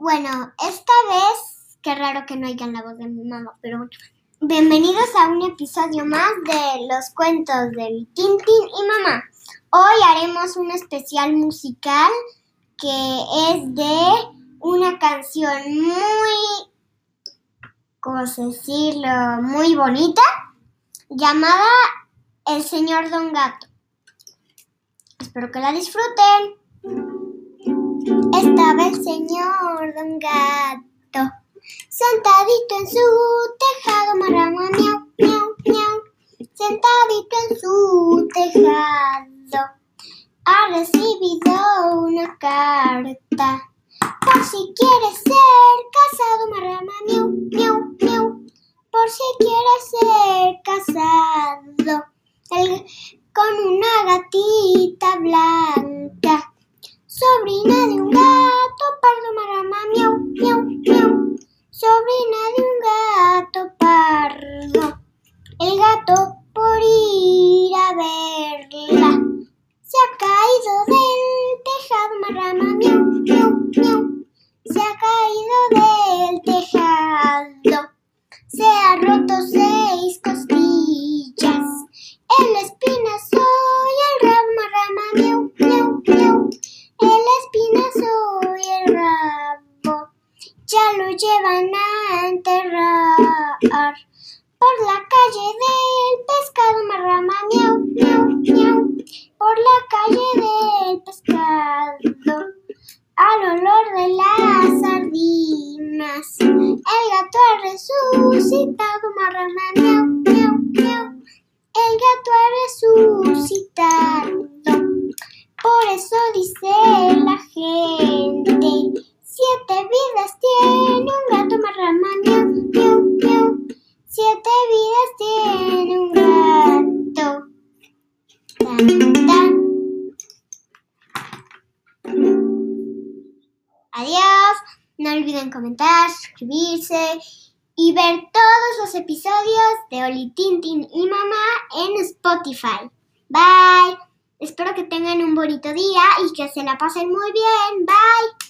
Bueno, esta vez, qué raro que no oigan la voz de mi mamá, pero bueno. Bienvenidos a un episodio más de los cuentos del Tintín y mamá. Hoy haremos un especial musical que es de una canción muy, ¿cómo se decirlo? Muy bonita, llamada El Señor Don Gato. Espero que la disfruten. Estaba el señor Don Gato sentadito en su tejado, marrama, miau, miau, miau, sentadito en su tejado. Ha recibido una carta por si quiere ser casado, marrama, miau, miau, miau, por si quiere ser casado. Con una gatita El gato, por ir a verla, se ha caído del tejado, marrama, miau, miau, miau, se ha caído del tejado, se ha roto seis costillas. El espinazo y el rabo, marrama, miau, miau, miau. El espinazo y el rabo ya lo llevan a enterrar. Por la calle del pescado, marrama, miau, miau, miau. Por la calle del pescado, al olor de las sardinas. El gato ha resucitado, marrama, miau, miau, miau. El gato ha resucitado. Por eso dice la gente, siete vidas tiene Adiós. No olviden comentar, suscribirse y ver todos los episodios de Oli Tintin y Mamá en Spotify. Bye. Espero que tengan un bonito día y que se la pasen muy bien. Bye.